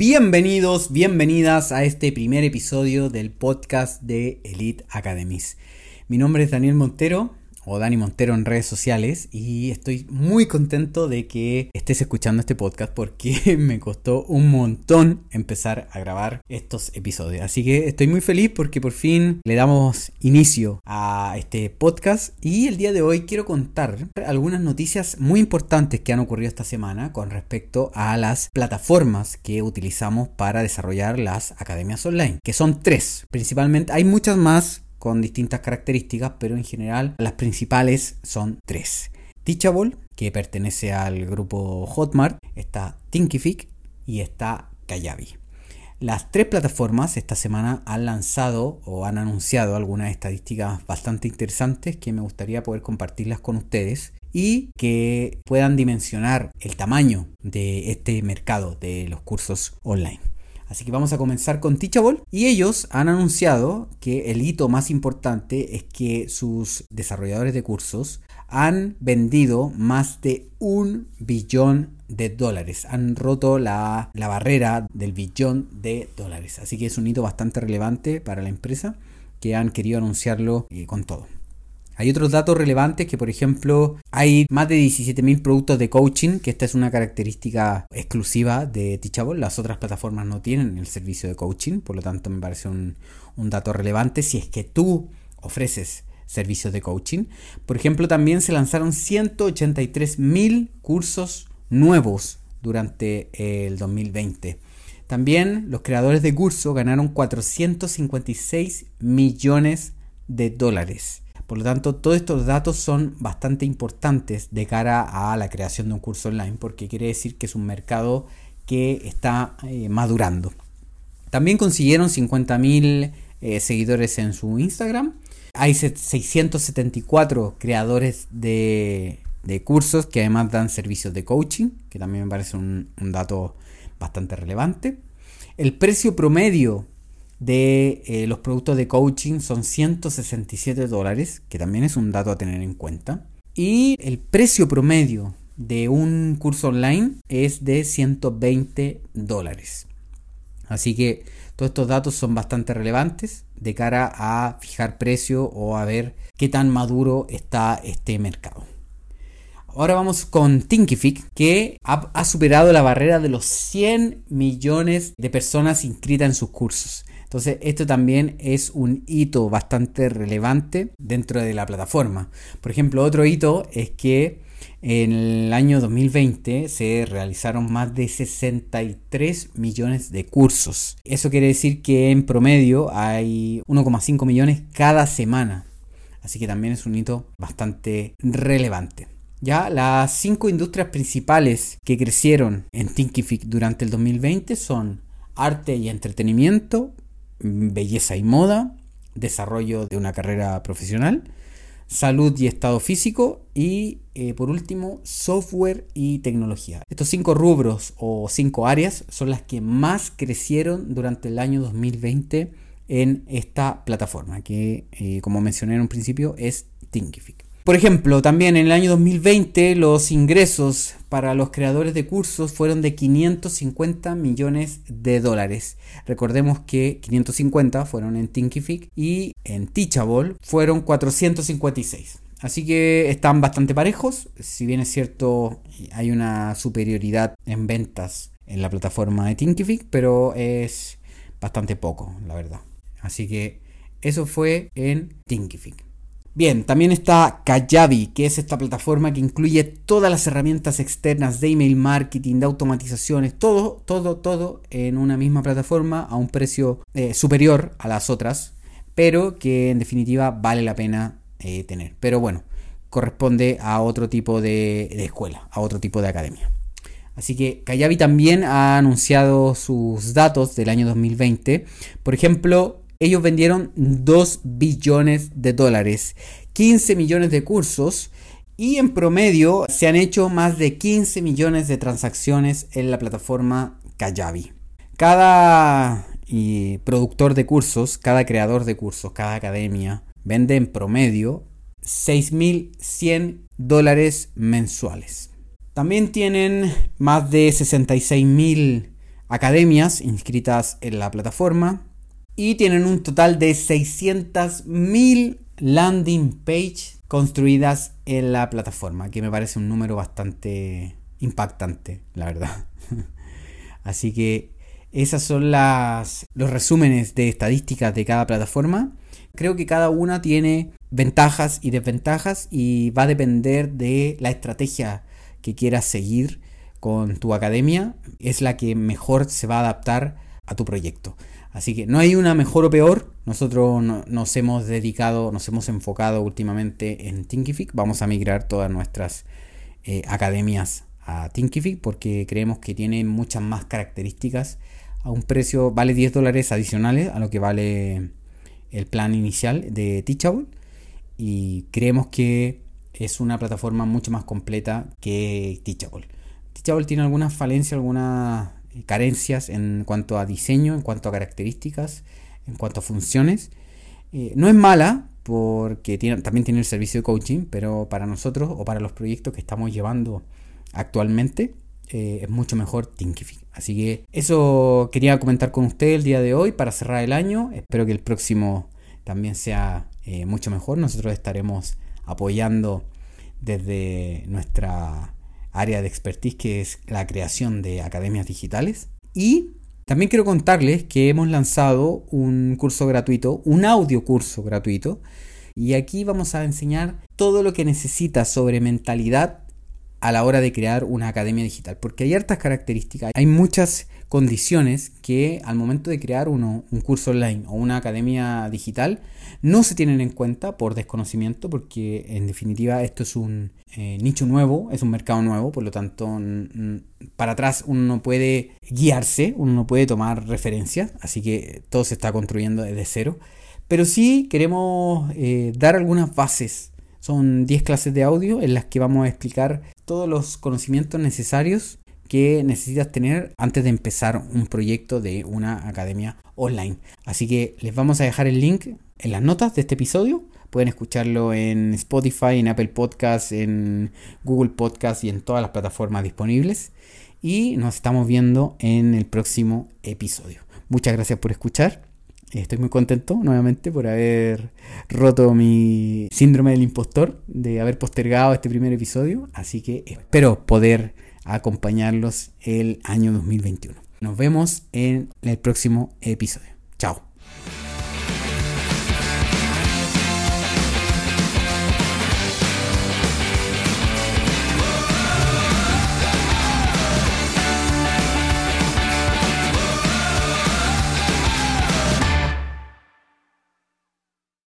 Bienvenidos, bienvenidas a este primer episodio del podcast de Elite Academies. Mi nombre es Daniel Montero o Dani Montero en redes sociales y estoy muy contento de que estés escuchando este podcast porque me costó un montón empezar a grabar estos episodios. Así que estoy muy feliz porque por fin le damos inicio a este podcast y el día de hoy quiero contar algunas noticias muy importantes que han ocurrido esta semana con respecto a las plataformas que utilizamos para desarrollar las academias online, que son tres. Principalmente hay muchas más con distintas características, pero en general las principales son tres. Teachable, que pertenece al grupo Hotmart, está Thinkific y está Kayabi. Las tres plataformas esta semana han lanzado o han anunciado algunas estadísticas bastante interesantes que me gustaría poder compartirlas con ustedes y que puedan dimensionar el tamaño de este mercado de los cursos online. Así que vamos a comenzar con Teachable y ellos han anunciado que el hito más importante es que sus desarrolladores de cursos han vendido más de un billón de dólares. Han roto la, barrera del billón de dólares. Así que es un hito bastante relevante para la empresa que han querido anunciarlo eh, con todo. Hay otros datos relevantes que, por ejemplo, hay más de 17.000 productos de coaching, que esta es una característica exclusiva de Teachable. Las otras plataformas no tienen el servicio de coaching, por lo tanto me parece un, dato relevante si es que tú ofreces servicios de coaching. Por ejemplo, también se lanzaron 183.000 cursos nuevos durante el 2020. También los creadores de curso ganaron 456 millones de dólares. Por lo tanto, todos estos datos son bastante importantes de cara a la creación de un curso online, porque quiere decir que es un mercado que está eh, madurando. También consiguieron 50.000 eh, seguidores en su Instagram. Hay 674 creadores de, cursos que además dan servicios de coaching, que también me parece un dato bastante relevante. El precio promedio de eh, los productos de coaching son 167 dólares, que también es un dato a tener en cuenta. Y el precio promedio de un curso online es de 120 dólares. Así que todos estos datos son bastante relevantes de cara a fijar precio o a ver qué tan maduro está este mercado. Ahora vamos con Thinkific, que ha, ha superado la barrera de los 100 millones de personas inscritas en sus cursos. Entonces, esto también es un hito bastante relevante dentro de la plataforma. Por ejemplo, otro hito es que en el año 2020 se realizaron más de 63 millones de cursos. Eso quiere decir que en promedio hay 1,5 millones cada semana. Así que también es un hito bastante relevante. Ya las cinco industrias principales que crecieron en Thinkific durante el 2020 son arte y entretenimiento, belleza y moda, desarrollo de una carrera profesional, salud y estado físico y eh, por último software y tecnología. Estos cinco rubros o cinco áreas son las que más crecieron durante el año 2020 en esta plataforma que eh, como mencioné en un principio es Thinkific. Por ejemplo, también en el año 2020 los ingresos para los creadores de cursos fueron de 550 millones de dólares. Recordemos que 550 fueron en Thinkific y en Teachable fueron 456. Así que están bastante parejos, si bien es cierto hay una superioridad en ventas en la plataforma de Thinkific, pero es bastante poco, la verdad. Así que eso fue en Thinkific. Bien, también está Kajabi, que es esta plataforma que incluye todas las herramientas externas de email marketing, de automatizaciones, todo, todo, todo en una misma plataforma a un precio eh, superior a las otras, pero que en definitiva vale la pena eh, tener. Pero bueno, corresponde a otro tipo de, de escuela, a otro tipo de academia. Así que Kajabi también ha anunciado sus datos del año 2020. Por ejemplo, ellos vendieron 2 billones de dólares, 15 millones de cursos y en promedio se han hecho más de 15 millones de transacciones en la plataforma Kajabi. Cada productor de cursos, cada creador de cursos, cada academia vende en promedio 6.100 dólares mensuales. También tienen más de 66.000 academias inscritas en la plataforma y tienen un total de 600.000 landing page construidas en la plataforma, que me parece un número bastante impactante, la verdad. Así que esas son las, los resúmenes de estadísticas de cada plataforma. Creo que cada una tiene ventajas y desventajas y va a depender de la estrategia que quieras seguir con tu academia. Es la que mejor se va a adaptar a tu proyecto. Así que no hay una mejor o peor. Nosotros nos hemos dedicado, nos hemos enfocado últimamente en Thinkific. Vamos a migrar todas nuestras eh, academias a Thinkific porque creemos que tiene muchas más características a un precio, vale 10 dólares adicionales a lo que vale el plan inicial de Teachable y creemos que es una plataforma mucho más completa que Teachable. Teachable tiene algunas falencias, algunas carencias en cuanto a diseño, en cuanto a características, en cuanto a funciones. Eh, no es mala porque también tiene el servicio de coaching, pero para nosotros o para los proyectos que estamos llevando actualmente eh, es mucho mejor Thinkific. Así que eso quería comentar con usted el día de hoy para cerrar el año. Espero que el próximo también sea eh, mucho mejor. Nosotros estaremos apoyando desde nuestra área de expertise que es la creación de academias digitales. Y también quiero contarles que hemos lanzado un curso gratuito, un audio curso gratuito. Y aquí vamos a enseñar todo lo que necesitas sobre mentalidad a la hora de crear una academia digital, porque hay hartas características, hay muchas condiciones que al momento de crear uno, un curso online o una academia digital no se tienen en cuenta por desconocimiento, porque en definitiva esto es un eh, nicho nuevo, es un mercado nuevo, por lo tanto para atrás uno no puede guiarse, uno no puede tomar referencias, así que todo se está construyendo desde cero, pero sí queremos eh, dar algunas bases. Son 10 clases de audio en las que vamos a explicar todos los conocimientos necesarios que necesitas tener antes de empezar un proyecto de una academia online. Así que les vamos a dejar el link en las notas de este episodio. Pueden escucharlo en Spotify, en Apple Podcasts, en Google Podcasts y en todas las plataformas disponibles. Y nos estamos viendo en el próximo episodio. Muchas gracias por escuchar Estoy muy contento nuevamente por haber roto mi síndrome del impostor, de haber postergado este primer episodio, así que espero poder acompañarlos el año 2021. Nos vemos en el próximo episodio. Chao.